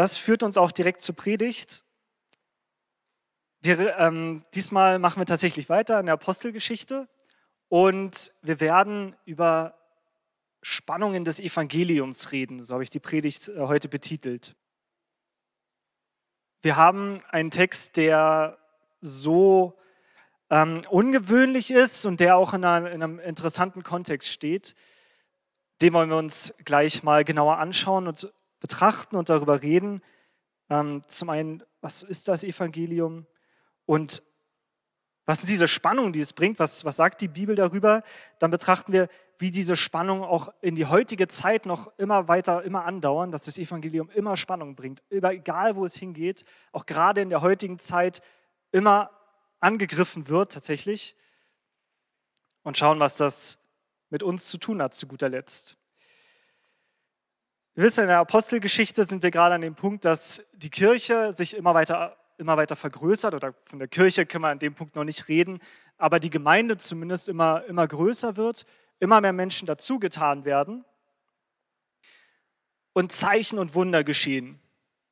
das führt uns auch direkt zur Predigt. Wir, ähm, diesmal machen wir tatsächlich weiter in der Apostelgeschichte und wir werden über Spannungen des Evangeliums reden. So habe ich die Predigt äh, heute betitelt. Wir haben einen Text, der so ähm, ungewöhnlich ist und der auch in, einer, in, einem interessanten Kontext steht. Den wollen wir uns gleich mal genauer anschauen und betrachten und darüber reden. Ähm, zum einen, was ist das Evangelium und was sind diese Spannungen, die es bringt? Was, was sagt die Bibel darüber? Dann betrachten wir, wie diese Spannungen auch in die heutige Zeit noch immer weiter, immer andauern, dass das Evangelium immer Spannung bringt. Egal, wo es hingeht, auch gerade in der heutigen Zeit immer angegriffen wird tatsächlich. Und schauen, was das mit uns zu tun hat, zu guter Letzt. Wir wissen, in der Apostelgeschichte sind wir gerade an dem Punkt, dass die Kirche sich immer weiter immer weiter vergrößert oder von der Kirche können wir an dem Punkt noch nicht reden, aber die Gemeinde zumindest immer, immer größer wird, immer mehr Menschen dazugetan werden und Zeichen und Wunder geschehen.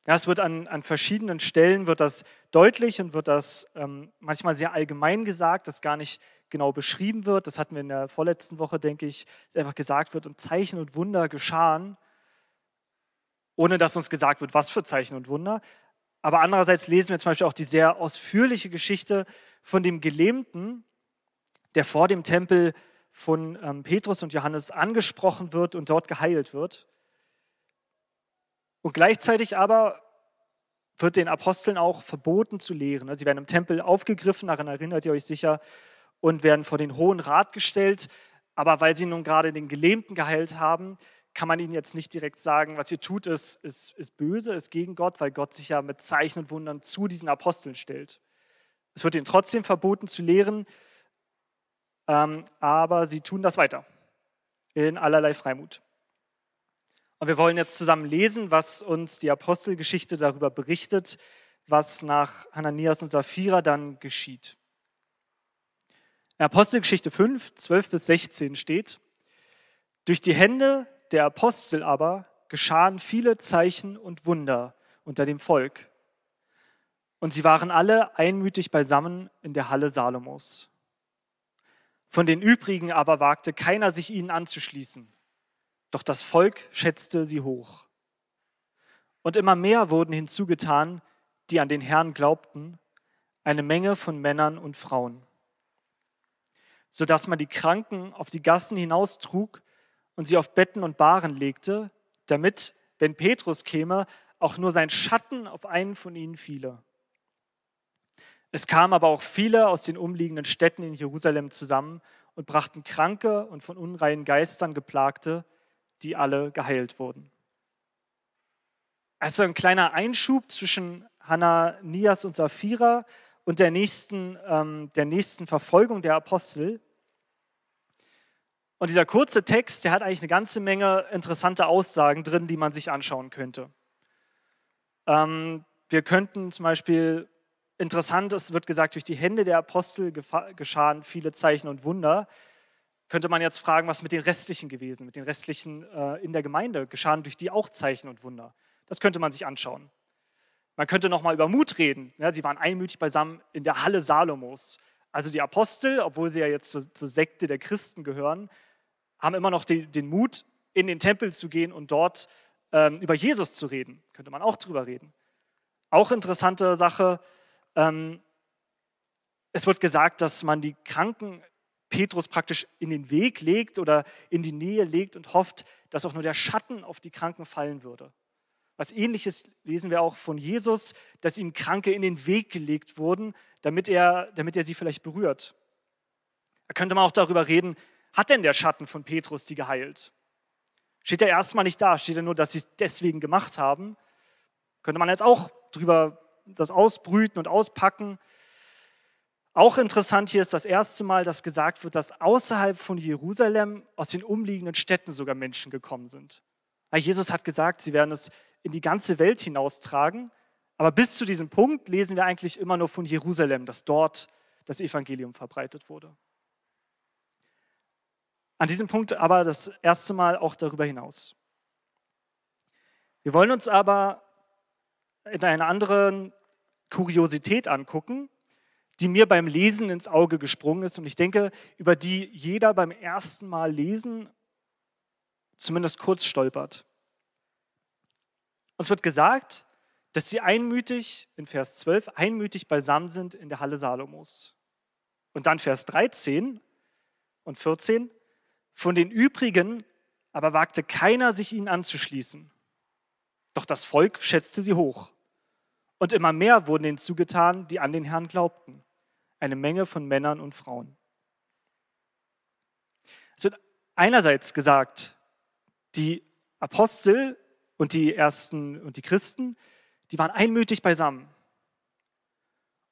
Ja, es wird an, an verschiedenen Stellen wird das deutlich und wird das ähm, manchmal sehr allgemein gesagt, das gar nicht genau beschrieben wird. Das hatten wir in der vorletzten Woche, denke ich, dass einfach gesagt wird und Zeichen und Wunder geschahen, ohne dass uns gesagt wird, was für Zeichen und Wunder. Aber andererseits lesen wir zum Beispiel auch die sehr ausführliche Geschichte von dem Gelähmten, der vor dem Tempel von ähm, Petrus und Johannes angesprochen wird und dort geheilt wird. Und gleichzeitig aber wird den Aposteln auch verboten zu lehren. Sie werden im Tempel aufgegriffen, daran erinnert ihr euch sicher, und werden vor den Hohen Rat gestellt. Aber weil sie nun gerade den Gelähmten geheilt haben, kann man ihnen jetzt nicht direkt sagen, was ihr tut, ist, ist, ist böse, ist gegen Gott, weil Gott sich ja mit Zeichen und Wundern zu diesen Aposteln stellt. Es wird ihnen trotzdem verboten zu lehren, ähm, aber sie tun das weiter in allerlei Freimut. Und wir wollen jetzt zusammen lesen, was uns die Apostelgeschichte darüber berichtet, was nach Hananias und Sapphira dann geschieht. In Apostelgeschichte 5, 12 bis 16 steht, durch die Hände der Apostel aber geschahen viele Zeichen und Wunder unter dem Volk. Und sie waren alle einmütig beisammen in der Halle Salomos. Von den übrigen aber wagte keiner sich ihnen anzuschließen, doch das Volk schätzte sie hoch. Und immer mehr wurden hinzugetan, die an den Herrn glaubten, eine Menge von Männern und Frauen, sodass man die Kranken auf die Gassen hinaustrug und sie auf Betten und Bahren legte, damit, wenn Petrus käme, auch nur sein Schatten auf einen von ihnen fiele. Es kamen aber auch viele aus den umliegenden Städten in Jerusalem zusammen und brachten Kranke und von unreinen Geistern geplagte, die alle geheilt wurden. Also ein kleiner Einschub zwischen Hananias und Sapphira und der nächsten, ähm, der nächsten Verfolgung der Apostel. Und dieser kurze Text, der hat eigentlich eine ganze Menge interessante Aussagen drin, die man sich anschauen könnte. Ähm, wir könnten zum Beispiel, interessant, es wird gesagt, durch die Hände der Apostel geschahen viele Zeichen und Wunder. Könnte man jetzt fragen, was mit den restlichen gewesen, mit den restlichen äh, in der Gemeinde geschahen durch die auch Zeichen und Wunder. Das könnte man sich anschauen. Man könnte nochmal über Mut reden. Ja, sie waren einmütig beisammen in der Halle Salomos. Also die Apostel, obwohl sie ja jetzt zur, zur Sekte der Christen gehören, haben immer noch den, den Mut, in den Tempel zu gehen und dort ähm, über Jesus zu reden. Könnte man auch drüber reden. Auch interessante Sache. Ähm, es wird gesagt, dass man die Kranken Petrus praktisch in den Weg legt oder in die Nähe legt und hofft, dass auch nur der Schatten auf die Kranken fallen würde. Was ähnliches lesen wir auch von Jesus, dass ihm Kranke in den Weg gelegt wurden, damit er, damit er sie vielleicht berührt. Da könnte man auch darüber reden, hat denn der Schatten von Petrus die geheilt? Steht er erstmal nicht da, steht er nur, dass sie es deswegen gemacht haben. Könnte man jetzt auch drüber das ausbrüten und auspacken. Auch interessant hier ist das erste Mal, dass gesagt wird, dass außerhalb von Jerusalem aus den umliegenden Städten sogar Menschen gekommen sind. Jesus hat gesagt, sie werden es in die ganze Welt hinaustragen. Aber bis zu diesem Punkt lesen wir eigentlich immer nur von Jerusalem, dass dort das Evangelium verbreitet wurde. An diesem Punkt aber das erste Mal auch darüber hinaus. Wir wollen uns aber eine andere Kuriosität angucken, die mir beim Lesen ins Auge gesprungen ist und ich denke, über die jeder beim ersten Mal lesen zumindest kurz stolpert. Uns wird gesagt, dass sie einmütig, in Vers 12, einmütig beisammen sind in der Halle Salomos. Und dann Vers 13 und 14, von den übrigen aber wagte keiner, sich ihnen anzuschließen. Doch das Volk schätzte sie hoch. Und immer mehr wurden ihnen zugetan, die an den Herrn glaubten. Eine Menge von Männern und Frauen. Es wird einerseits gesagt, die Apostel und die ersten und die Christen, die waren einmütig beisammen.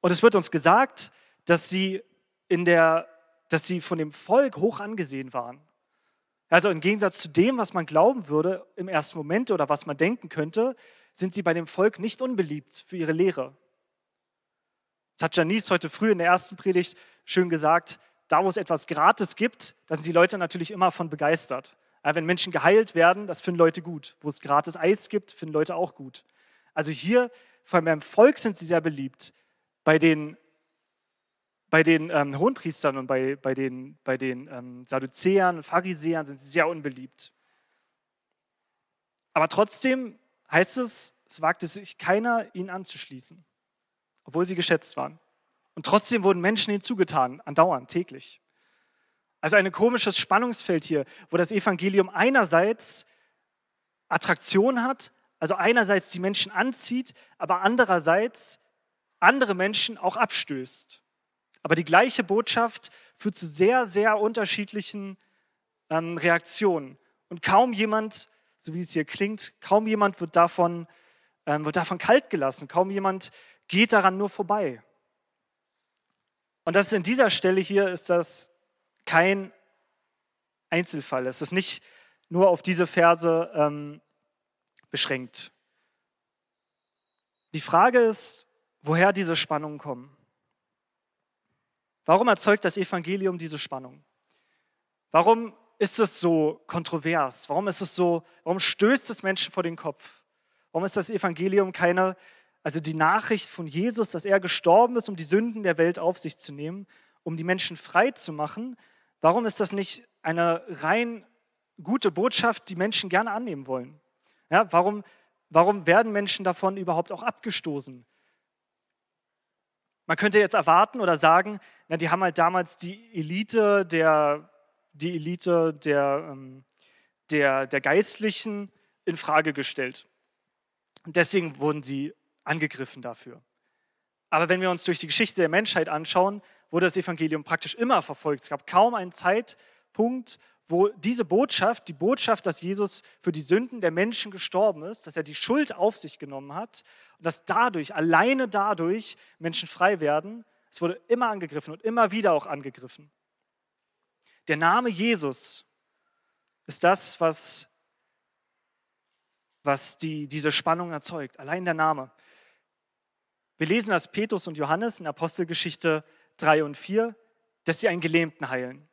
Und es wird uns gesagt, dass sie in der, dass sie von dem Volk hoch angesehen waren. Also im Gegensatz zu dem, was man glauben würde im ersten Moment oder was man denken könnte, sind sie bei dem Volk nicht unbeliebt für ihre Lehre. Das hat Janice heute früh in der ersten Predigt schön gesagt. Da, wo es etwas gratis gibt, da sind die Leute natürlich immer von begeistert. Aber wenn Menschen geheilt werden, das finden Leute gut. Wo es gratis Eis gibt, finden Leute auch gut. Also hier, vor allem beim Volk sind sie sehr beliebt. Bei den bei den ähm, Hohenpriestern und bei, bei den, bei den ähm, Sadduzäern und Pharisäern sind sie sehr unbeliebt. Aber trotzdem heißt es, es wagte sich keiner, ihnen anzuschließen, obwohl sie geschätzt waren. Und trotzdem wurden Menschen ihnen zugetan, andauernd, täglich. Also ein komisches Spannungsfeld hier, wo das Evangelium einerseits Attraktion hat, also einerseits die Menschen anzieht, aber andererseits andere Menschen auch abstößt. Aber die gleiche Botschaft führt zu sehr, sehr unterschiedlichen ähm, Reaktionen. Und kaum jemand, so wie es hier klingt, kaum jemand wird davon, ähm, wird davon kalt gelassen. Kaum jemand geht daran nur vorbei. Und das ist in dieser Stelle hier ist das kein Einzelfall. Es ist nicht nur auf diese Verse ähm, beschränkt. Die Frage ist, woher diese Spannungen kommen. Warum erzeugt das Evangelium diese Spannung? Warum ist es so kontrovers? Warum ist es so, warum stößt es Menschen vor den Kopf? Warum ist das Evangelium keine, also die Nachricht von Jesus, dass er gestorben ist, um die Sünden der Welt auf sich zu nehmen, um die Menschen frei zu machen? Warum ist das nicht eine rein gute Botschaft, die Menschen gerne annehmen wollen? Ja, warum, warum werden Menschen davon überhaupt auch abgestoßen? Man könnte jetzt erwarten oder sagen, na, die haben halt damals die Elite der, die Elite der, ähm, der, der Geistlichen in Frage gestellt. Und deswegen wurden sie angegriffen dafür. Aber wenn wir uns durch die Geschichte der Menschheit anschauen, wurde das Evangelium praktisch immer verfolgt. Es gab kaum einen Zeitpunkt, wo diese Botschaft, die Botschaft, dass Jesus für die Sünden der Menschen gestorben ist, dass er die Schuld auf sich genommen hat und dass dadurch, alleine dadurch Menschen frei werden, es wurde immer angegriffen und immer wieder auch angegriffen. Der Name Jesus ist das, was, was die, diese Spannung erzeugt. Allein der Name. Wir lesen, dass Petrus und Johannes in Apostelgeschichte 3 und 4, dass sie einen Gelähmten heilen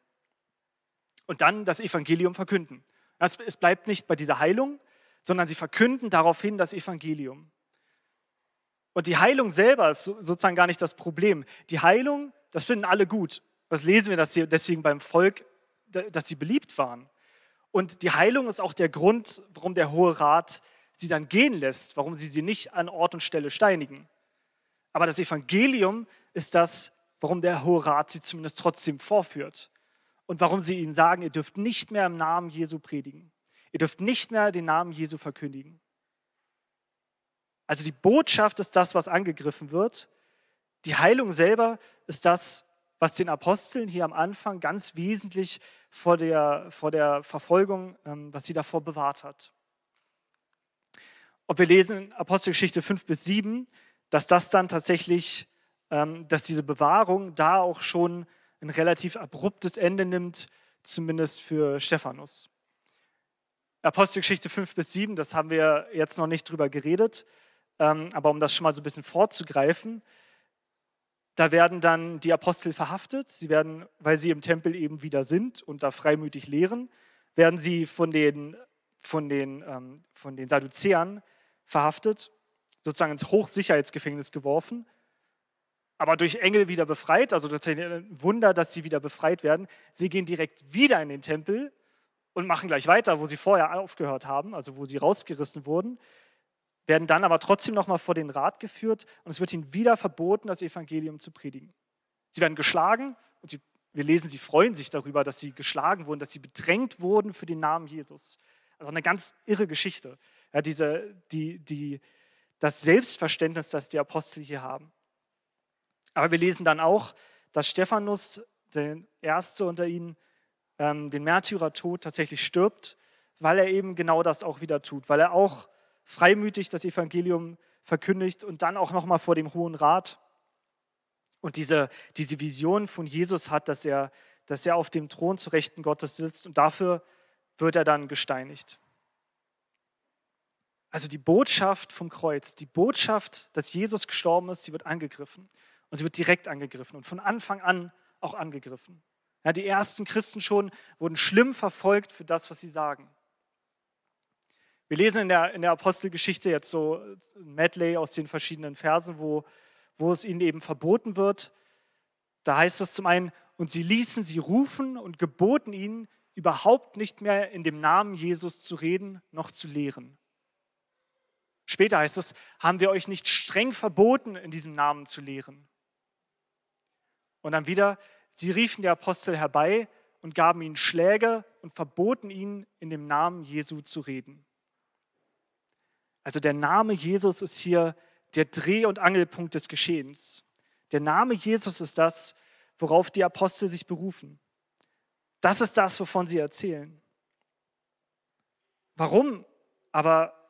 und dann das Evangelium verkünden. Es bleibt nicht bei dieser Heilung, sondern sie verkünden daraufhin das Evangelium. Und die Heilung selber ist sozusagen gar nicht das Problem. Die Heilung, das finden alle gut. Das lesen wir dass sie deswegen beim Volk, dass sie beliebt waren. Und die Heilung ist auch der Grund, warum der Hohe Rat sie dann gehen lässt, warum sie sie nicht an Ort und Stelle steinigen. Aber das Evangelium ist das, warum der Hohe Rat sie zumindest trotzdem vorführt und warum sie ihnen sagen, ihr dürft nicht mehr im Namen Jesu predigen. Ihr dürft nicht mehr den Namen Jesu verkündigen. Also die Botschaft ist das, was angegriffen wird. Die Heilung selber ist das, was den Aposteln hier am Anfang ganz wesentlich vor der, vor der Verfolgung, ähm, was sie davor bewahrt hat. Ob wir lesen in Apostelgeschichte 5 bis 7, dass das dann tatsächlich, ähm, dass diese Bewahrung da auch schon ein relativ abruptes Ende nimmt, zumindest für Stephanus. Apostelgeschichte 5 bis 7, das haben wir jetzt noch nicht drüber geredet, ähm, aber um das schon mal so ein bisschen vorzugreifen, da werden dann die Apostel verhaftet. Sie werden, weil sie im Tempel eben wieder sind und da freimütig lehren, werden sie von den, von den, ähm, von den Sadduzäern verhaftet. sozusagen ins Hochsicherheitsgefängnis geworfen, aber durch Engel wieder befreit. Also das ist ein Wunder, dass sie wieder befreit werden. Sie gehen direkt wieder in den Tempel und machen gleich weiter, wo sie vorher aufgehört haben, also wo sie rausgerissen wurden, werden dann aber trotzdem nochmal vor den Rat geführt und es wird ihnen wieder verboten, das Evangelium zu predigen. Sie werden geschlagen und sie, wir lesen, sie freuen sich darüber, dass sie geschlagen wurden, dass sie bedrängt wurden für den Namen Jesus. Also eine ganz irre Geschichte. Ja, diese, die, die, das Selbstverständnis, das die Apostel hier haben. Aber wir lesen dann auch, dass Stephanus, der Erste unter ihnen, ähm, den Märtyrertod tatsächlich stirbt, weil er eben genau das auch wieder tut, weil er auch freimütig das Evangelium verkündigt und dann auch nochmal vor dem Hohen Rat und diese, diese Vision von Jesus hat, dass er, dass er auf dem Thron zu Rechten Gottes sitzt und dafür wird er dann gesteinigt. Also die Botschaft vom Kreuz, die Botschaft, dass Jesus gestorben ist, sie wird angegriffen. Und sie wird direkt angegriffen und von Anfang an auch angegriffen. Ja, die ersten Christen schon wurden schlimm verfolgt für das, was sie sagen. Wir lesen in der, in der Apostelgeschichte jetzt so ein Medley aus den verschiedenen Versen, wo, wo es ihnen eben verboten wird. Da heißt es zum einen, und sie ließen sie rufen und geboten ihnen, überhaupt nicht mehr in dem Namen Jesus zu reden noch zu lehren. Später heißt es, haben wir euch nicht streng verboten, in diesem Namen zu lehren. Und dann wieder, sie riefen die Apostel herbei und gaben ihnen Schläge und verboten ihnen, in dem Namen Jesu zu reden. Also der Name Jesus ist hier der Dreh- und Angelpunkt des Geschehens. Der Name Jesus ist das, worauf die Apostel sich berufen. Das ist das, wovon sie erzählen. Warum aber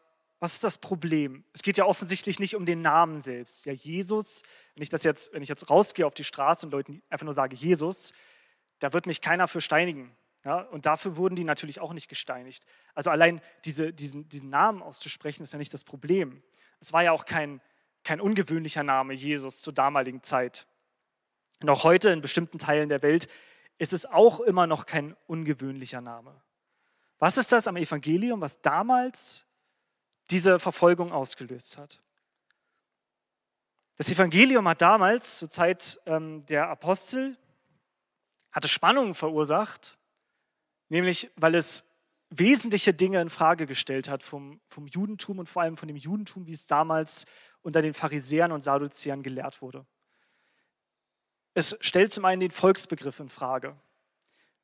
was ist das Problem? Es geht ja offensichtlich nicht um den Namen selbst. Ja, Jesus, wenn ich das jetzt, wenn ich jetzt rausgehe auf die Straße und Leuten einfach nur sage Jesus, da wird mich keiner für steinigen. Ja, und dafür wurden die natürlich auch nicht gesteinigt. Also allein diese, diesen, diesen Namen auszusprechen, ist ja nicht das Problem. Es war ja auch kein, kein ungewöhnlicher Name Jesus zur damaligen Zeit. Und auch heute in bestimmten Teilen der Welt ist es auch immer noch kein ungewöhnlicher Name. Was ist das am Evangelium, was damals diese Verfolgung ausgelöst hat. Das Evangelium hat damals, zur Zeit ähm, der Apostel, hatte Spannungen verursacht, nämlich weil es wesentliche Dinge in Frage gestellt hat vom, vom Judentum und vor allem von dem Judentum, wie es damals unter den Pharisäern und Sadduzäern gelehrt wurde. Es stellt zum einen den Volksbegriff in Frage.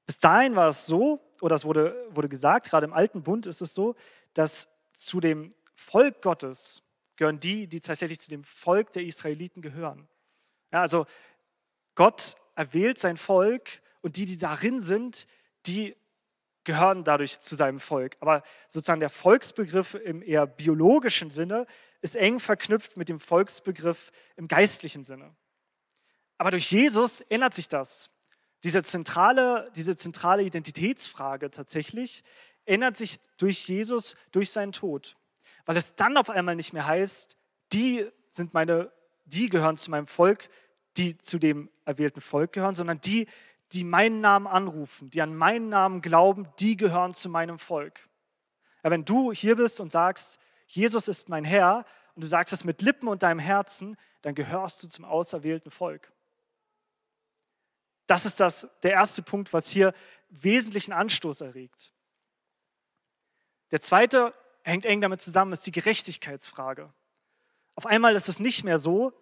Bis dahin war es so, oder es wurde, wurde gesagt, gerade im Alten Bund ist es so, dass zu dem Volk Gottes gehören die, die tatsächlich zu dem Volk der Israeliten gehören. Ja, also Gott erwählt sein Volk und die, die darin sind, die gehören dadurch zu seinem Volk. Aber sozusagen der Volksbegriff im eher biologischen Sinne ist eng verknüpft mit dem Volksbegriff im geistlichen Sinne. Aber durch Jesus ändert sich das. Diese zentrale, diese zentrale Identitätsfrage tatsächlich ändert sich durch Jesus, durch seinen Tod. Weil es dann auf einmal nicht mehr heißt, die sind meine, die gehören zu meinem Volk, die zu dem erwählten Volk gehören, sondern die, die meinen Namen anrufen, die an meinen Namen glauben, die gehören zu meinem Volk. Ja, wenn du hier bist und sagst, Jesus ist mein Herr, und du sagst es mit Lippen und deinem Herzen, dann gehörst du zum auserwählten Volk. Das ist das, der erste Punkt, was hier wesentlichen Anstoß erregt. Der zweite hängt eng damit zusammen, ist die Gerechtigkeitsfrage. Auf einmal ist es nicht mehr so,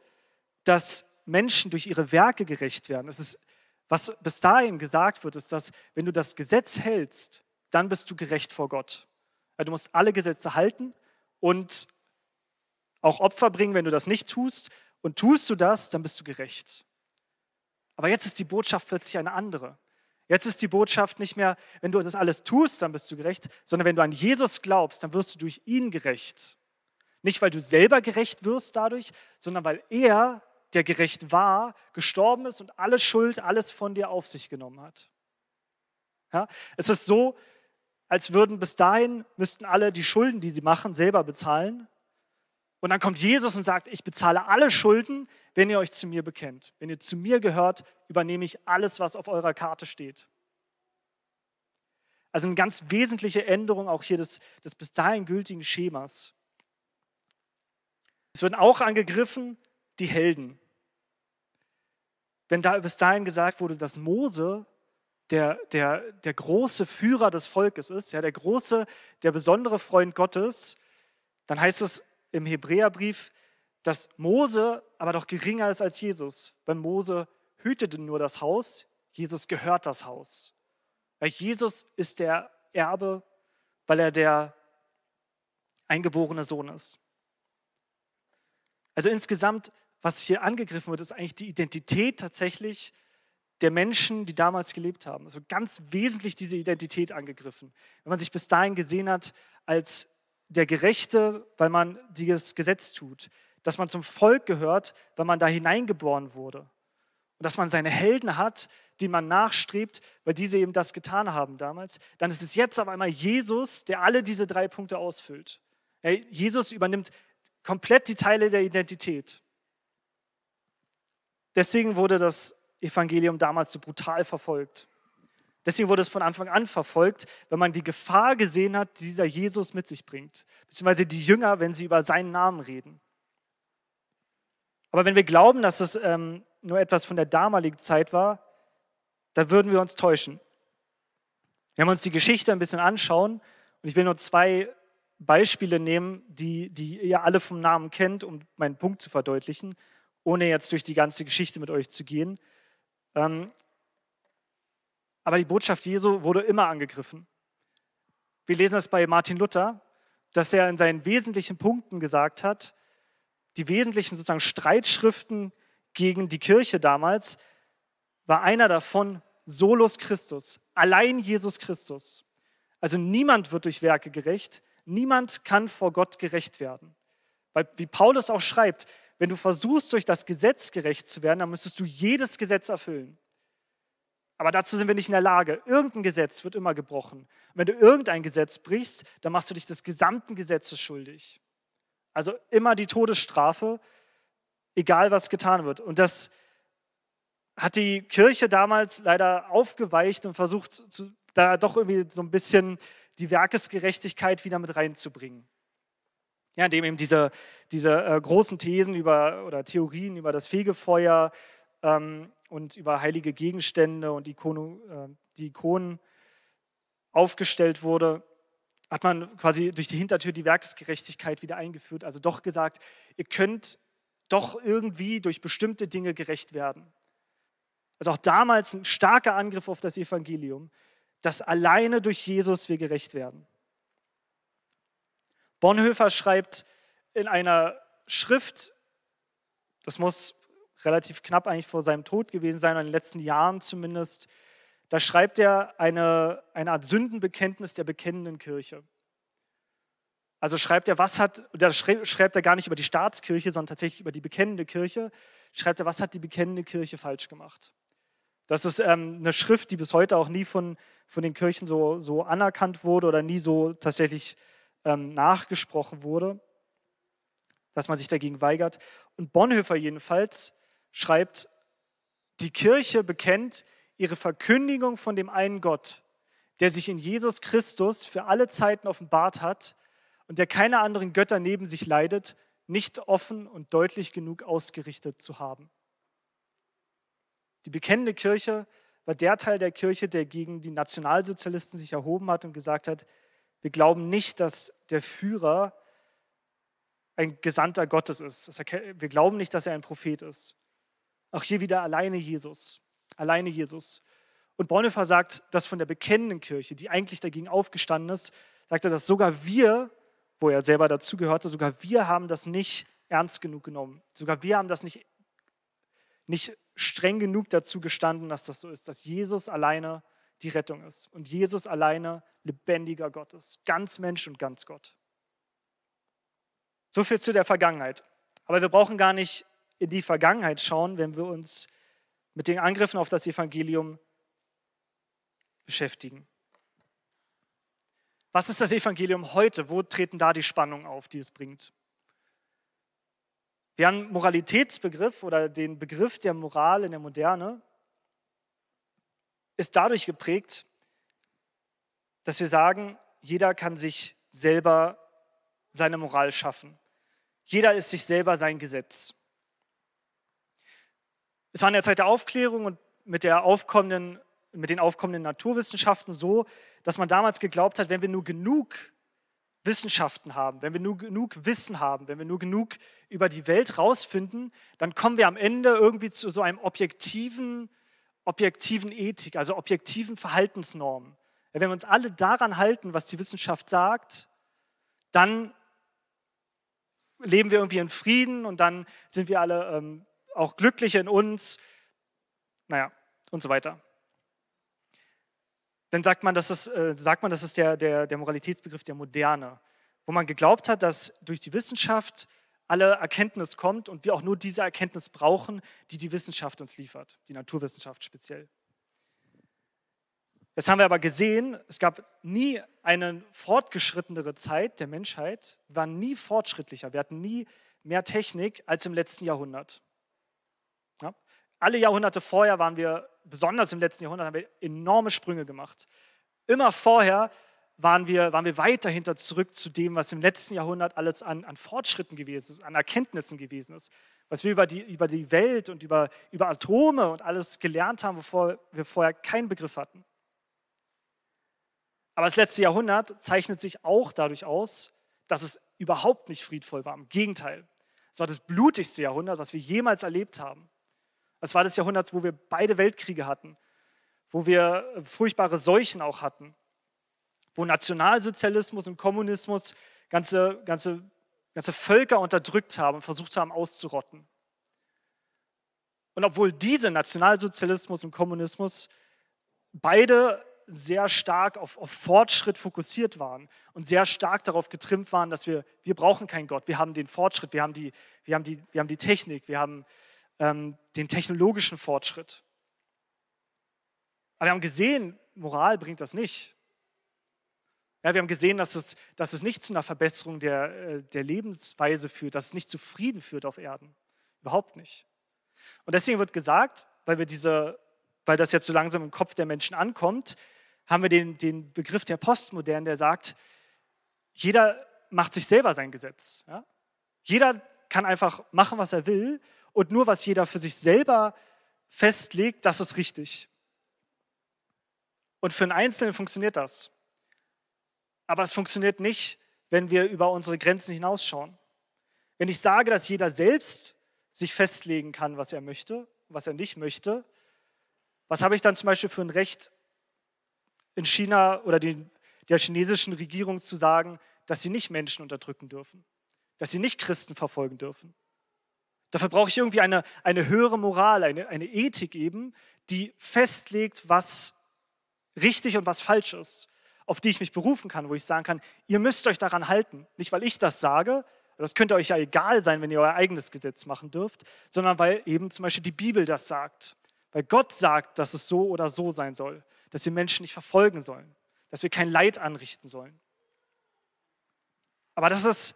dass Menschen durch ihre Werke gerecht werden. Es ist, was bis dahin gesagt wird, ist, dass wenn du das Gesetz hältst, dann bist du gerecht vor Gott. Du musst alle Gesetze halten und auch Opfer bringen, wenn du das nicht tust. Und tust du das, dann bist du gerecht. Aber jetzt ist die Botschaft plötzlich eine andere. Jetzt ist die Botschaft nicht mehr, wenn du das alles tust, dann bist du gerecht, sondern wenn du an Jesus glaubst, dann wirst du durch ihn gerecht. Nicht, weil du selber gerecht wirst dadurch, sondern weil er, der gerecht war, gestorben ist und alle Schuld, alles von dir auf sich genommen hat. Ja? Es ist so, als würden bis dahin, müssten alle die Schulden, die sie machen, selber bezahlen. Und dann kommt Jesus und sagt, ich bezahle alle Schulden, wenn ihr euch zu mir bekennt. Wenn ihr zu mir gehört, übernehme ich alles, was auf eurer Karte steht. Also eine ganz wesentliche Änderung auch hier des, des bis dahin gültigen Schemas. Es werden auch angegriffen die Helden. Wenn da bis dahin gesagt wurde, dass Mose der, der, der große Führer des Volkes ist, ja, der große, der besondere Freund Gottes, dann heißt es im Hebräerbrief, dass Mose aber doch geringer ist als Jesus. Weil Mose hütete nur das Haus, Jesus gehört das Haus. Weil Jesus ist der Erbe, weil er der eingeborene Sohn ist. Also insgesamt, was hier angegriffen wird, ist eigentlich die Identität tatsächlich der Menschen, die damals gelebt haben. Also ganz wesentlich diese Identität angegriffen. Wenn man sich bis dahin gesehen hat als der Gerechte, weil man dieses Gesetz tut, dass man zum Volk gehört, weil man da hineingeboren wurde. Und dass man seine Helden hat, die man nachstrebt, weil diese eben das getan haben damals. Dann ist es jetzt auf einmal Jesus, der alle diese drei Punkte ausfüllt. Jesus übernimmt komplett die Teile der Identität. Deswegen wurde das Evangelium damals so brutal verfolgt. Deswegen wurde es von Anfang an verfolgt, wenn man die Gefahr gesehen hat, die dieser Jesus mit sich bringt. Beziehungsweise die Jünger, wenn sie über seinen Namen reden. Aber wenn wir glauben, dass es ähm, nur etwas von der damaligen Zeit war, dann würden wir uns täuschen. Wenn wir uns die Geschichte ein bisschen anschauen, und ich will nur zwei Beispiele nehmen, die, die ihr alle vom Namen kennt, um meinen Punkt zu verdeutlichen, ohne jetzt durch die ganze Geschichte mit euch zu gehen. Ähm, aber die Botschaft Jesu wurde immer angegriffen. Wir lesen das bei Martin Luther, dass er in seinen wesentlichen Punkten gesagt hat, die wesentlichen sozusagen Streitschriften gegen die Kirche damals, war einer davon Solus Christus, allein Jesus Christus. Also niemand wird durch Werke gerecht, niemand kann vor Gott gerecht werden. Weil, wie Paulus auch schreibt, wenn du versuchst, durch das Gesetz gerecht zu werden, dann müsstest du jedes Gesetz erfüllen. Aber dazu sind wir nicht in der Lage. Irgendein Gesetz wird immer gebrochen. Und wenn du irgendein Gesetz brichst, dann machst du dich des gesamten Gesetzes schuldig. Also immer die Todesstrafe, egal was getan wird. Und das hat die Kirche damals leider aufgeweicht und versucht, zu, da doch irgendwie so ein bisschen die Werkesgerechtigkeit wieder mit reinzubringen. Ja, indem eben diese, diese äh, großen Thesen über, oder Theorien über das Fegefeuer ähm, und über heilige Gegenstände und Ikono, äh, die Ikonen aufgestellt wurde hat man quasi durch die Hintertür die Werksgerechtigkeit wieder eingeführt. Also doch gesagt, ihr könnt doch irgendwie durch bestimmte Dinge gerecht werden. Also auch damals ein starker Angriff auf das Evangelium, dass alleine durch Jesus wir gerecht werden. Bonhoeffer schreibt in einer Schrift, das muss relativ knapp eigentlich vor seinem Tod gewesen sein, in den letzten Jahren zumindest, da schreibt er eine, eine Art Sündenbekenntnis der bekennenden Kirche. Also schreibt er, was hat, da schreibt er gar nicht über die Staatskirche, sondern tatsächlich über die bekennende Kirche, schreibt er, was hat die bekennende Kirche falsch gemacht. Das ist ähm, eine Schrift, die bis heute auch nie von, von den Kirchen so, so anerkannt wurde oder nie so tatsächlich ähm, nachgesprochen wurde, dass man sich dagegen weigert. Und Bonhoeffer jedenfalls schreibt, die Kirche bekennt, ihre Verkündigung von dem einen Gott, der sich in Jesus Christus für alle Zeiten offenbart hat und der keine anderen Götter neben sich leidet, nicht offen und deutlich genug ausgerichtet zu haben. Die bekennende Kirche war der Teil der Kirche, der gegen die Nationalsozialisten sich erhoben hat und gesagt hat, wir glauben nicht, dass der Führer ein Gesandter Gottes ist. Wir glauben nicht, dass er ein Prophet ist. Auch hier wieder alleine Jesus alleine Jesus. Und Bonhoeffer sagt das von der bekennenden Kirche, die eigentlich dagegen aufgestanden ist, sagt er, dass sogar wir, wo er selber dazugehörte, sogar wir haben das nicht ernst genug genommen. Sogar wir haben das nicht, nicht streng genug dazu gestanden, dass das so ist, dass Jesus alleine die Rettung ist und Jesus alleine lebendiger Gott ist, ganz Mensch und ganz Gott. So viel zu der Vergangenheit. Aber wir brauchen gar nicht in die Vergangenheit schauen, wenn wir uns mit den Angriffen auf das Evangelium beschäftigen. Was ist das Evangelium heute? Wo treten da die Spannungen auf, die es bringt? Wir haben einen Moralitätsbegriff oder den Begriff der Moral in der Moderne ist dadurch geprägt, dass wir sagen, jeder kann sich selber seine Moral schaffen. Jeder ist sich selber sein Gesetz. Es war in der Zeit der Aufklärung und mit, der aufkommenden, mit den aufkommenden Naturwissenschaften so, dass man damals geglaubt hat, wenn wir nur genug Wissenschaften haben, wenn wir nur genug Wissen haben, wenn wir nur genug über die Welt rausfinden, dann kommen wir am Ende irgendwie zu so einem objektiven, objektiven Ethik, also objektiven Verhaltensnormen. Wenn wir uns alle daran halten, was die Wissenschaft sagt, dann leben wir irgendwie in Frieden und dann sind wir alle ähm, auch glücklich in uns, naja, und so weiter. Dann sagt man, das ist, äh, sagt man, das ist der, der, der Moralitätsbegriff der Moderne, wo man geglaubt hat, dass durch die Wissenschaft alle Erkenntnis kommt und wir auch nur diese Erkenntnis brauchen, die die Wissenschaft uns liefert, die Naturwissenschaft speziell. Jetzt haben wir aber gesehen, es gab nie eine fortgeschrittenere Zeit der Menschheit, wir waren nie fortschrittlicher, wir hatten nie mehr Technik als im letzten Jahrhundert. Alle Jahrhunderte vorher waren wir, besonders im letzten Jahrhundert, haben wir enorme Sprünge gemacht. Immer vorher waren wir, waren wir weit dahinter zurück zu dem, was im letzten Jahrhundert alles an, an Fortschritten gewesen ist, an Erkenntnissen gewesen ist. Was wir über die, über die Welt und über, über Atome und alles gelernt haben, wovor wir vorher keinen Begriff hatten. Aber das letzte Jahrhundert zeichnet sich auch dadurch aus, dass es überhaupt nicht friedvoll war. Im Gegenteil. Es war das blutigste Jahrhundert, was wir jemals erlebt haben. Es war das Jahrhundert, wo wir beide Weltkriege hatten, wo wir furchtbare Seuchen auch hatten, wo Nationalsozialismus und Kommunismus ganze, ganze, ganze Völker unterdrückt haben und versucht haben auszurotten. Und obwohl diese Nationalsozialismus und Kommunismus beide sehr stark auf, auf, Fortschritt fokussiert waren und sehr stark darauf getrimmt waren, dass wir, wir brauchen keinen Gott, wir haben den Fortschritt, wir haben die, wir haben die, wir haben die Technik, wir haben ähm, den technologischen Fortschritt. Aber wir haben gesehen, Moral bringt das nicht. Ja, wir haben gesehen, dass es, dass es nicht zu einer Verbesserung der, äh, der Lebensweise führt, dass es nicht zu Frieden führt auf Erden. Überhaupt nicht. Und deswegen wird gesagt, weil wir diese weil das jetzt so langsam im Kopf der Menschen ankommt, haben wir den, den Begriff der Postmodern, der sagt, jeder macht sich selber sein Gesetz. Ja? Jeder kann einfach machen, was er will und nur was jeder für sich selber festlegt, das ist richtig. Und für einen Einzelnen funktioniert das. Aber es funktioniert nicht, wenn wir über unsere Grenzen hinausschauen. Wenn ich sage, dass jeder selbst sich festlegen kann, was er möchte, was er nicht möchte, was habe ich dann zum Beispiel für ein Recht, in China oder den, der chinesischen Regierung zu sagen, dass sie nicht Menschen unterdrücken dürfen, dass sie nicht Christen verfolgen dürfen. Dafür brauche ich irgendwie eine, eine höhere Moral, eine, eine Ethik eben, die festlegt, was richtig und was falsch ist, auf die ich mich berufen kann, wo ich sagen kann, ihr müsst euch daran halten. Nicht, weil ich das sage, das könnte euch ja egal sein, wenn ihr euer eigenes Gesetz machen dürft, sondern weil eben zum Beispiel die Bibel das sagt. Weil Gott sagt, dass es so oder so sein soll dass wir Menschen nicht verfolgen sollen, dass wir kein Leid anrichten sollen. Aber das ist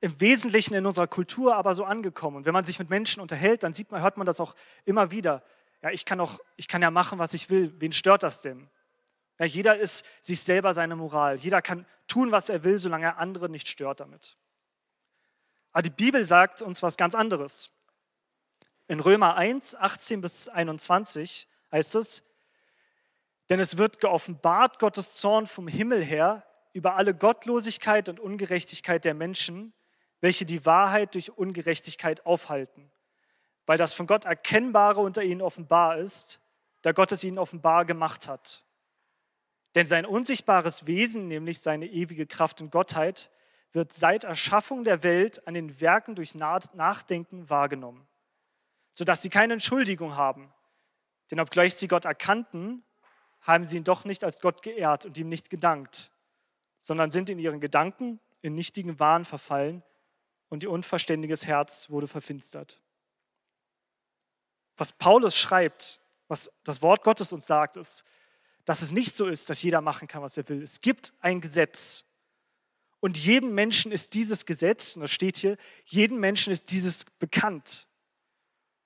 im Wesentlichen in unserer Kultur aber so angekommen. Und wenn man sich mit Menschen unterhält, dann sieht man, hört man das auch immer wieder. Ja, ich kann, auch, ich kann ja machen, was ich will. Wen stört das denn? Ja, jeder ist sich selber seine Moral. Jeder kann tun, was er will, solange er andere nicht stört damit. Aber die Bibel sagt uns was ganz anderes. In Römer 1, 18 bis 21 heißt es, denn es wird geoffenbart Gottes Zorn vom Himmel her über alle Gottlosigkeit und Ungerechtigkeit der Menschen, welche die Wahrheit durch Ungerechtigkeit aufhalten, weil das von Gott Erkennbare unter ihnen offenbar ist, da Gott es ihnen offenbar gemacht hat. Denn sein unsichtbares Wesen, nämlich seine ewige Kraft und Gottheit, wird seit Erschaffung der Welt an den Werken durch Nachdenken wahrgenommen, sodass sie keine Entschuldigung haben. Denn obgleich sie Gott erkannten, haben sie ihn doch nicht als Gott geehrt und ihm nicht gedankt, sondern sind in ihren Gedanken in nichtigen Wahn verfallen und ihr unverständiges Herz wurde verfinstert. Was Paulus schreibt, was das Wort Gottes uns sagt, ist, dass es nicht so ist, dass jeder machen kann, was er will. Es gibt ein Gesetz. Und jedem Menschen ist dieses Gesetz, und das steht hier, jedem Menschen ist dieses bekannt.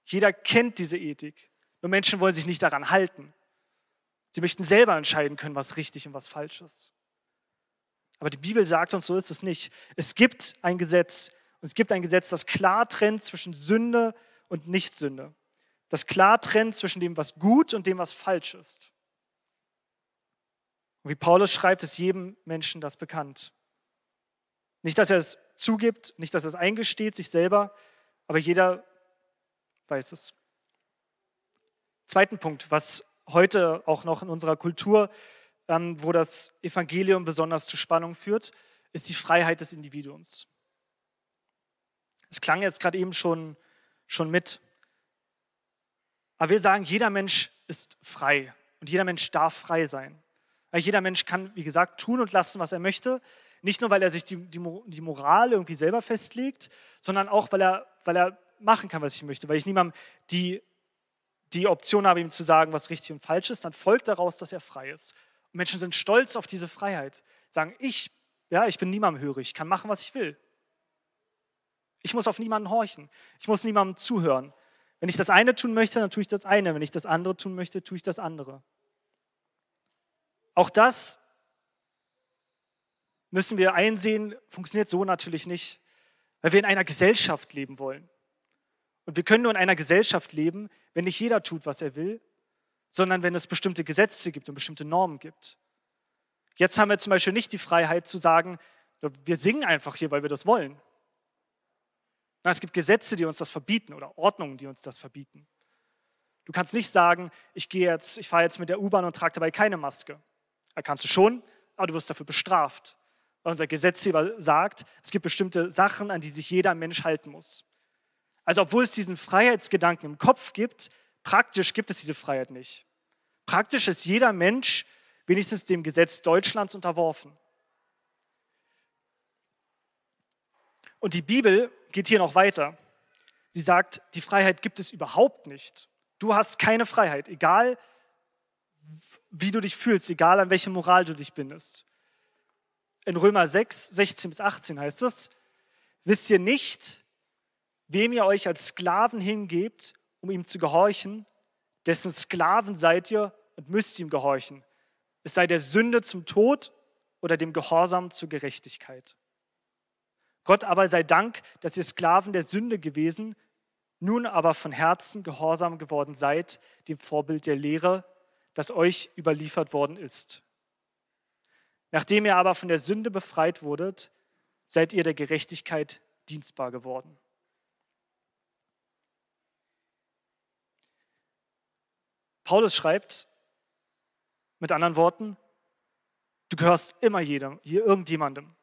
Jeder kennt diese Ethik. Nur Menschen wollen sich nicht daran halten. Sie möchten selber entscheiden können, was richtig und was falsch ist. Aber die Bibel sagt uns, so ist es nicht. Es gibt ein Gesetz es gibt ein Gesetz, das klar trennt zwischen Sünde und Nichtsünde. Das klar trennt zwischen dem, was gut und dem, was falsch ist. Und wie Paulus schreibt, ist jedem Menschen das bekannt. Nicht, dass er es zugibt, nicht, dass er es eingesteht, sich selber, aber jeder weiß es. Zweiten Punkt, was heute auch noch in unserer Kultur, ähm, wo das Evangelium besonders zu Spannung führt, ist die Freiheit des Individuums. Es klang jetzt gerade eben schon, schon mit. Aber wir sagen, jeder Mensch ist frei und jeder Mensch darf frei sein. Weil jeder Mensch kann, wie gesagt, tun und lassen, was er möchte. Nicht nur, weil er sich die, die, die Moral irgendwie selber festlegt, sondern auch, weil er, weil er machen kann, was ich möchte. Weil ich niemandem die, die Option habe, ihm zu sagen, was richtig und falsch ist, dann folgt daraus, dass er frei ist. Und Menschen sind stolz auf diese Freiheit. Sagen, ich, ja, ich bin niemandem hörig, ich kann machen, was ich will. Ich muss auf niemanden horchen. Ich muss niemandem zuhören. Wenn ich das eine tun möchte, dann tue ich das eine. Wenn ich das andere tun möchte, tue ich das andere. Auch das müssen wir einsehen, funktioniert so natürlich nicht, weil wir in einer Gesellschaft leben wollen. Und wir können nur in einer Gesellschaft leben, wenn nicht jeder tut, was er will, sondern wenn es bestimmte Gesetze gibt und bestimmte Normen gibt. Jetzt haben wir zum Beispiel nicht die Freiheit zu sagen, wir singen einfach hier, weil wir das wollen. Es gibt Gesetze, die uns das verbieten oder Ordnungen, die uns das verbieten. Du kannst nicht sagen, ich gehe jetzt, ich fahre jetzt mit der U-Bahn und trage dabei keine Maske. Da kannst du schon, aber du wirst dafür bestraft. Weil unser Gesetzgeber sagt, es gibt bestimmte Sachen, an die sich jeder Mensch halten muss. Also obwohl es diesen Freiheitsgedanken im Kopf gibt, praktisch gibt es diese Freiheit nicht. Praktisch ist jeder Mensch wenigstens dem Gesetz Deutschlands unterworfen. Und die Bibel geht hier noch weiter. Sie sagt, die Freiheit gibt es überhaupt nicht. Du hast keine Freiheit, egal wie du dich fühlst, egal an welche Moral du dich bindest. In Römer 6, 16 bis 18 heißt es, wisst ihr nicht, wem ihr euch als Sklaven hingebt, um ihm zu gehorchen, dessen Sklaven seid ihr und müsst ihm gehorchen. Es sei der Sünde zum Tod oder dem Gehorsam zur Gerechtigkeit. Gott aber sei Dank, dass ihr Sklaven der Sünde gewesen, nun aber von Herzen gehorsam geworden seid, dem Vorbild der Lehre, das euch überliefert worden ist. Nachdem ihr aber von der Sünde befreit wurdet, seid ihr der Gerechtigkeit dienstbar geworden. Paulus schreibt mit anderen Worten, du gehörst immer jedem, hier irgendjemandem.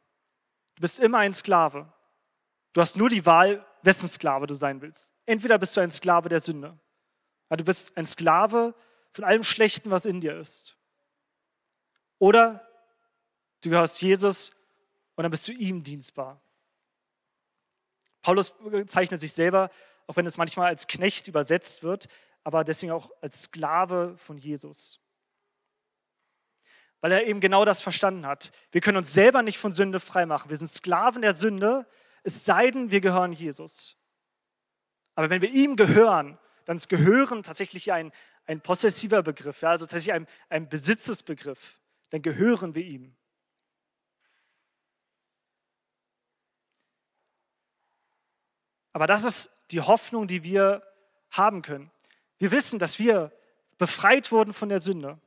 Du bist immer ein Sklave. Du hast nur die Wahl, wessen Sklave du sein willst. Entweder bist du ein Sklave der Sünde. Du bist ein Sklave von allem Schlechten, was in dir ist. Oder du gehörst Jesus und dann bist du ihm dienstbar. Paulus zeichnet sich selber, auch wenn es manchmal als Knecht übersetzt wird, aber deswegen auch als Sklave von Jesus. Weil er eben genau das verstanden hat. Wir können uns selber nicht von Sünde freimachen. Wir sind Sklaven der Sünde, es sei denn, wir gehören Jesus. Aber wenn wir ihm gehören, dann ist Gehören tatsächlich ein, ein possessiver Begriff, ja, also tatsächlich ein, ein Besitzesbegriff. Dann gehören wir ihm. Aber das ist die Hoffnung, die wir haben können. Wir wissen, dass wir befreit wurden von der Sünde.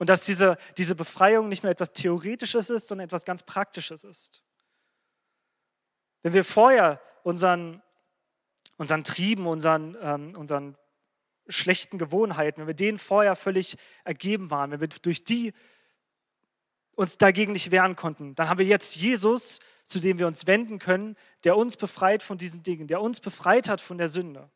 Und dass diese, diese Befreiung nicht nur etwas Theoretisches ist, sondern etwas ganz Praktisches ist. Wenn wir vorher unseren, unseren Trieben, unseren, ähm, unseren schlechten Gewohnheiten, wenn wir denen vorher völlig ergeben waren, wenn wir durch die uns dagegen nicht wehren konnten, dann haben wir jetzt Jesus, zu dem wir uns wenden können, der uns befreit von diesen Dingen, der uns befreit hat von der Sünde.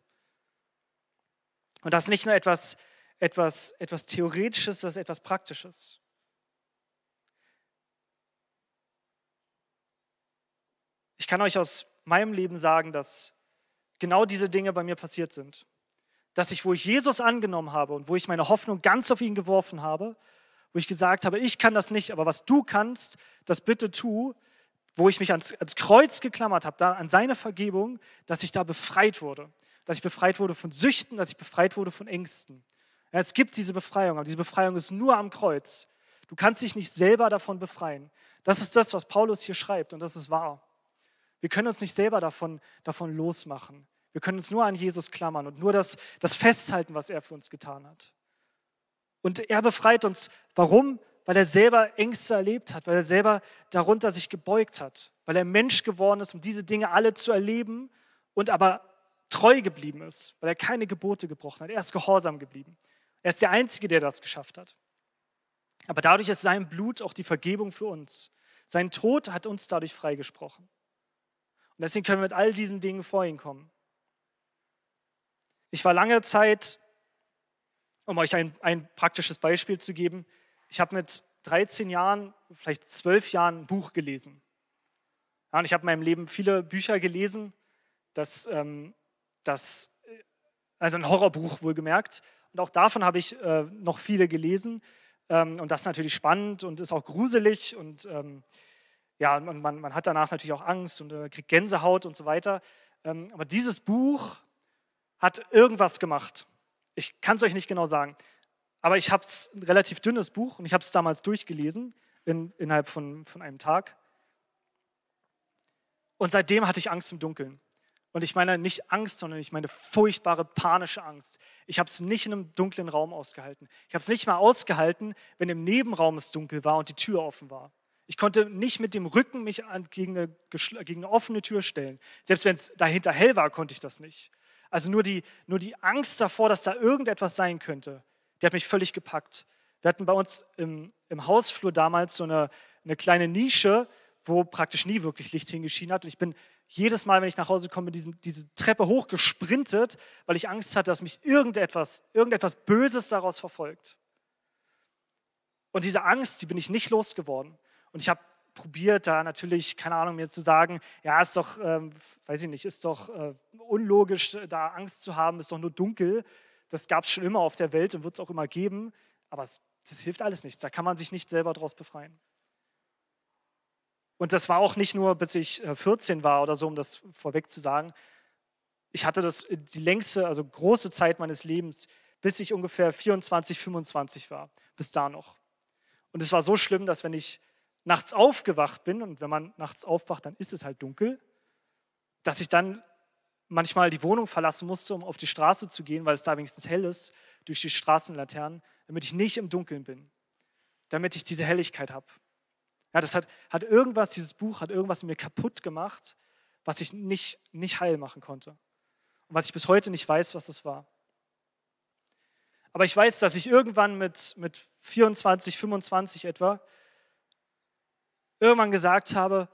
Und das ist nicht nur etwas, etwas, etwas Theoretisches, das ist etwas Praktisches. Ich kann euch aus meinem Leben sagen, dass genau diese Dinge bei mir passiert sind dass ich, wo ich Jesus angenommen habe und wo ich meine Hoffnung ganz auf ihn geworfen habe, wo ich gesagt habe, ich kann das nicht, aber was du kannst, das bitte tu, wo ich mich ans, ans Kreuz geklammert habe, da an seine Vergebung, dass ich da befreit wurde. Dass ich befreit wurde von Süchten, dass ich befreit wurde von Ängsten. Es gibt diese Befreiung, aber diese Befreiung ist nur am Kreuz. Du kannst dich nicht selber davon befreien. Das ist das, was Paulus hier schreibt und das ist wahr. Wir können uns nicht selber davon, davon losmachen. Wir können uns nur an Jesus klammern und nur das, das festhalten, was er für uns getan hat. Und er befreit uns. Warum? Weil er selber Ängste erlebt hat, weil er selber darunter sich gebeugt hat, weil er Mensch geworden ist, um diese Dinge alle zu erleben und aber treu geblieben ist, weil er keine Gebote gebrochen hat. Er ist gehorsam geblieben. Er ist der Einzige, der das geschafft hat. Aber dadurch ist sein Blut auch die Vergebung für uns. Sein Tod hat uns dadurch freigesprochen. Und deswegen können wir mit all diesen Dingen vor ihn kommen. Ich war lange Zeit, um euch ein, ein praktisches Beispiel zu geben, ich habe mit 13 Jahren, vielleicht 12 Jahren ein Buch gelesen. Ja, und ich habe in meinem Leben viele Bücher gelesen, das, ähm, das, also ein Horrorbuch wohlgemerkt. Und auch davon habe ich äh, noch viele gelesen. Ähm, und das ist natürlich spannend und ist auch gruselig und ähm, ja, man, man, man, hat danach natürlich auch Angst und äh, kriegt Gänsehaut und so weiter. Ähm, aber dieses Buch hat irgendwas gemacht. Ich kann es euch nicht genau sagen. Aber ich habe es ein relativ dünnes Buch und ich habe es damals durchgelesen in, innerhalb von, von einem Tag. Und seitdem hatte ich Angst im Dunkeln. Und ich meine nicht Angst, sondern ich meine furchtbare panische Angst. Ich habe es nicht in einem dunklen Raum ausgehalten. Ich habe es nicht mal ausgehalten, wenn im Nebenraum es dunkel war und die Tür offen war. Ich konnte nicht mit dem Rücken mich gegen eine, gegen eine offene Tür stellen. Selbst wenn es dahinter hell war, konnte ich das nicht. Also nur die, nur die Angst davor, dass da irgendetwas sein könnte, die hat mich völlig gepackt. Wir hatten bei uns im, im Hausflur damals so eine, eine kleine Nische, wo praktisch nie wirklich Licht hingeschienen hat. Und ich bin jedes Mal, wenn ich nach Hause komme, diesen, diese Treppe hochgesprintet, weil ich Angst hatte, dass mich irgendetwas, irgendetwas Böses daraus verfolgt. Und diese Angst, die bin ich nicht losgeworden. Und ich habe probiert, da natürlich, keine Ahnung, mir zu sagen, ja, ist doch, ähm, weiß ich nicht, ist doch äh, unlogisch, da Angst zu haben, ist doch nur dunkel. Das gab es schon immer auf der Welt und wird es auch immer geben. Aber es, das hilft alles nichts. Da kann man sich nicht selber daraus befreien. Und das war auch nicht nur, bis ich 14 äh, war oder so, um das vorweg zu sagen. Ich hatte das äh, die längste, also große Zeit meines Lebens, bis ich ungefähr 24, 25 war. Bis da noch. Und es war so schlimm, dass wenn ich nachts aufgewacht bin, und wenn man nachts aufwacht, dann ist es halt dunkel, dass ich dann manchmal die Wohnung verlassen musste, um auf die Straße zu gehen, weil es da wenigstens hell ist, durch die Straßenlaternen, damit ich nicht im Dunkeln bin, damit ich diese Helligkeit habe. Ja, das hat, hat irgendwas, dieses Buch hat irgendwas in mir kaputt gemacht, was ich nicht, nicht heil machen konnte. Und was ich bis heute nicht weiß, was das war. Aber ich weiß, dass ich irgendwann mit, mit 24, 25 etwa irgendwann gesagt habe,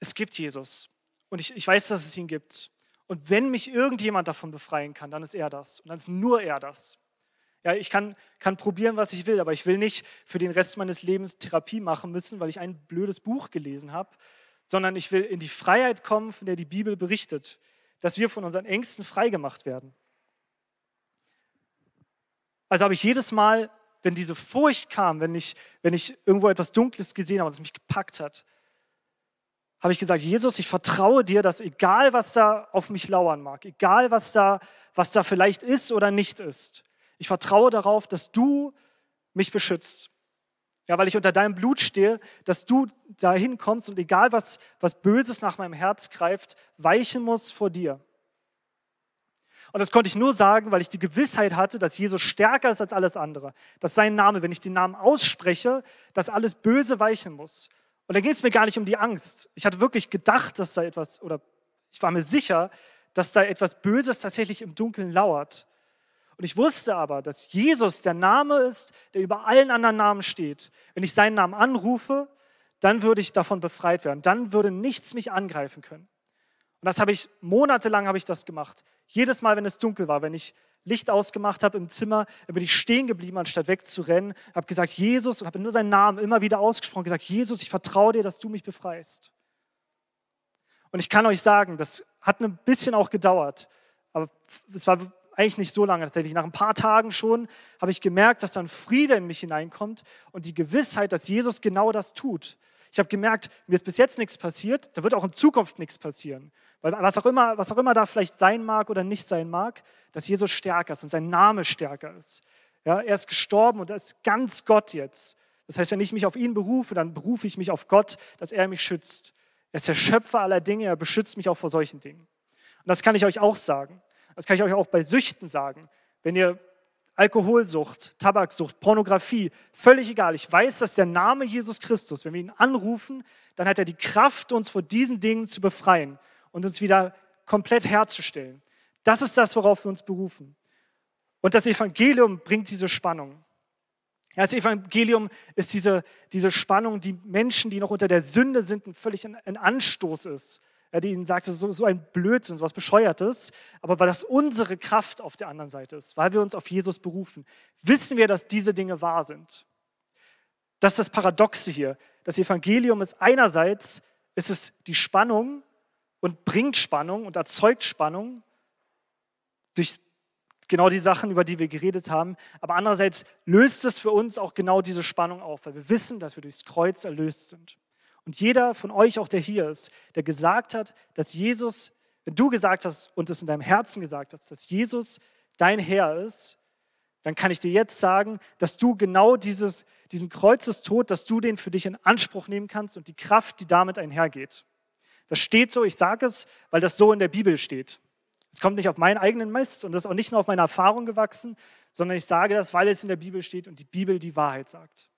es gibt Jesus. Und ich, ich weiß, dass es ihn gibt. Und wenn mich irgendjemand davon befreien kann, dann ist er das. Und dann ist nur er das. Ja, ich kann, kann probieren, was ich will, aber ich will nicht für den Rest meines Lebens Therapie machen müssen, weil ich ein blödes Buch gelesen habe, sondern ich will in die Freiheit kommen, von der die Bibel berichtet, dass wir von unseren Ängsten freigemacht werden. Also habe ich jedes Mal, wenn diese Furcht kam, wenn ich, wenn ich irgendwo etwas Dunkles gesehen habe, was mich gepackt hat, habe ich gesagt, Jesus, ich vertraue dir, dass egal was da auf mich lauern mag, egal was da, was da vielleicht ist oder nicht ist, ich vertraue darauf, dass du mich beschützt. Ja, weil ich unter deinem Blut stehe, dass du dahin kommst und egal was, was Böses nach meinem Herz greift, weichen muss vor dir. Und das konnte ich nur sagen, weil ich die Gewissheit hatte, dass Jesus stärker ist als alles andere. Dass sein Name, wenn ich den Namen ausspreche, dass alles Böse weichen muss. Und da ging es mir gar nicht um die Angst. Ich hatte wirklich gedacht, dass da etwas, oder ich war mir sicher, dass da etwas Böses tatsächlich im Dunkeln lauert. Und ich wusste aber, dass Jesus der Name ist, der über allen anderen Namen steht. Wenn ich seinen Namen anrufe, dann würde ich davon befreit werden. Dann würde nichts mich angreifen können. Und das habe ich, monatelang habe ich das gemacht. Jedes Mal, wenn es dunkel war, wenn ich Licht ausgemacht habe im Zimmer, bin ich stehen geblieben, anstatt wegzurennen, habe gesagt, Jesus, und habe nur seinen Namen immer wieder ausgesprochen, gesagt, Jesus, ich vertraue dir, dass du mich befreist. Und ich kann euch sagen, das hat ein bisschen auch gedauert, aber es war eigentlich nicht so lange tatsächlich. Nach ein paar Tagen schon habe ich gemerkt, dass dann Friede in mich hineinkommt und die Gewissheit, dass Jesus genau das tut. Ich habe gemerkt, mir ist bis jetzt nichts passiert, da wird auch in Zukunft nichts passieren. Weil was auch, immer, was auch immer da vielleicht sein mag oder nicht sein mag, dass Jesus stärker ist und sein Name stärker ist. Ja, er ist gestorben und er ist ganz Gott jetzt. Das heißt, wenn ich mich auf ihn berufe, dann berufe ich mich auf Gott, dass er mich schützt. Er ist der Schöpfer aller Dinge, er beschützt mich auch vor solchen Dingen. Und das kann ich euch auch sagen. Das kann ich euch auch bei Süchten sagen. Wenn ihr Alkoholsucht, Tabaksucht, Pornografie, völlig egal. Ich weiß, dass der Name Jesus Christus, wenn wir ihn anrufen, dann hat er die Kraft, uns vor diesen Dingen zu befreien und uns wieder komplett herzustellen. Das ist das, worauf wir uns berufen. Und das Evangelium bringt diese Spannung. Das Evangelium ist diese, diese Spannung, die Menschen, die noch unter der Sünde sind, völlig ein Anstoß ist ja, die ihnen sagte, so, so ein Blödsinn, so was Bescheuertes, aber weil das unsere Kraft auf der anderen Seite ist, weil wir uns auf Jesus berufen, wissen wir, dass diese Dinge wahr sind. Das ist das Paradoxe hier. Das Evangelium ist einerseits, ist es die Spannung und bringt Spannung und erzeugt Spannung durch genau die Sachen, über die wir geredet haben. Aber andererseits löst es für uns auch genau diese Spannung auf, weil wir wissen, dass wir durchs Kreuz erlöst sind. Und jeder von euch, auch der hier ist, der gesagt hat, dass Jesus, wenn du gesagt hast und es in deinem Herzen gesagt hast, dass Jesus dein Herr ist, dann kann ich dir jetzt sagen, dass du genau dieses, diesen Kreuzestod, dass du den für dich in Anspruch nehmen kannst und die Kraft, die damit einhergeht. Das steht so, ich sage es, weil das so in der Bibel steht. Es kommt nicht auf meinen eigenen Mist und das ist auch nicht nur auf meine Erfahrung gewachsen, sondern ich sage das, weil es in der Bibel steht und die Bibel die Wahrheit sagt.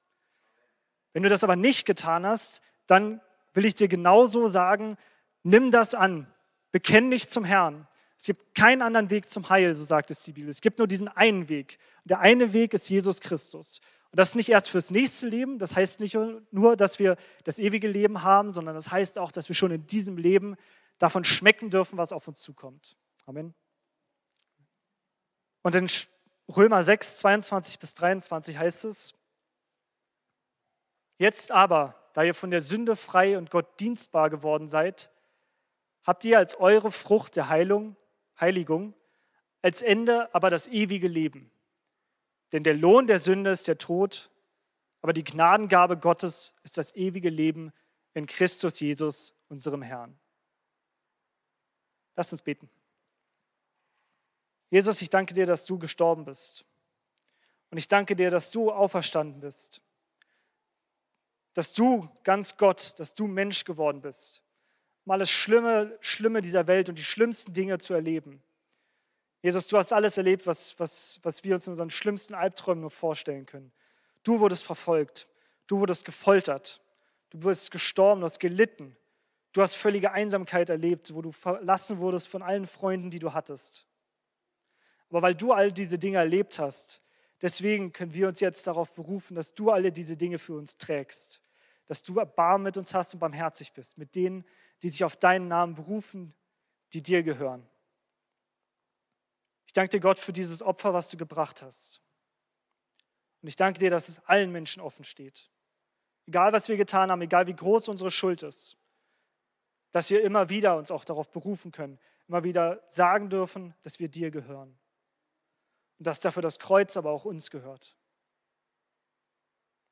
Wenn du das aber nicht getan hast, dann will ich dir genauso sagen, nimm das an, bekenn dich zum Herrn. Es gibt keinen anderen Weg zum Heil, so sagt es die Bibel. Es gibt nur diesen einen Weg. Der eine Weg ist Jesus Christus. Und das ist nicht erst fürs nächste Leben, das heißt nicht nur, dass wir das ewige Leben haben, sondern das heißt auch, dass wir schon in diesem Leben davon schmecken dürfen, was auf uns zukommt. Amen. Und in Römer 6, 22 bis 23 heißt es, jetzt aber, da ihr von der Sünde frei und Gott dienstbar geworden seid, habt ihr als eure Frucht der Heilung, Heiligung, als Ende aber das ewige Leben. Denn der Lohn der Sünde ist der Tod, aber die Gnadengabe Gottes ist das ewige Leben in Christus Jesus, unserem Herrn. Lasst uns beten. Jesus, ich danke dir, dass du gestorben bist. Und ich danke dir, dass du auferstanden bist dass du ganz Gott, dass du Mensch geworden bist, um alles Schlimme, Schlimme dieser Welt und die schlimmsten Dinge zu erleben. Jesus, du hast alles erlebt, was, was, was wir uns in unseren schlimmsten Albträumen nur vorstellen können. Du wurdest verfolgt, du wurdest gefoltert, du wurdest gestorben, du hast gelitten, du hast völlige Einsamkeit erlebt, wo du verlassen wurdest von allen Freunden, die du hattest. Aber weil du all diese Dinge erlebt hast, deswegen können wir uns jetzt darauf berufen, dass du alle diese Dinge für uns trägst dass du Erbarmen mit uns hast und barmherzig bist, mit denen, die sich auf deinen Namen berufen, die dir gehören. Ich danke dir, Gott, für dieses Opfer, was du gebracht hast. Und ich danke dir, dass es allen Menschen offen steht. Egal, was wir getan haben, egal wie groß unsere Schuld ist, dass wir immer wieder uns auch darauf berufen können, immer wieder sagen dürfen, dass wir dir gehören. Und dass dafür das Kreuz aber auch uns gehört.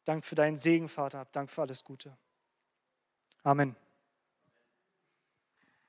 Dank für deinen Segen, Vater. Dank für alles Gute. Amen.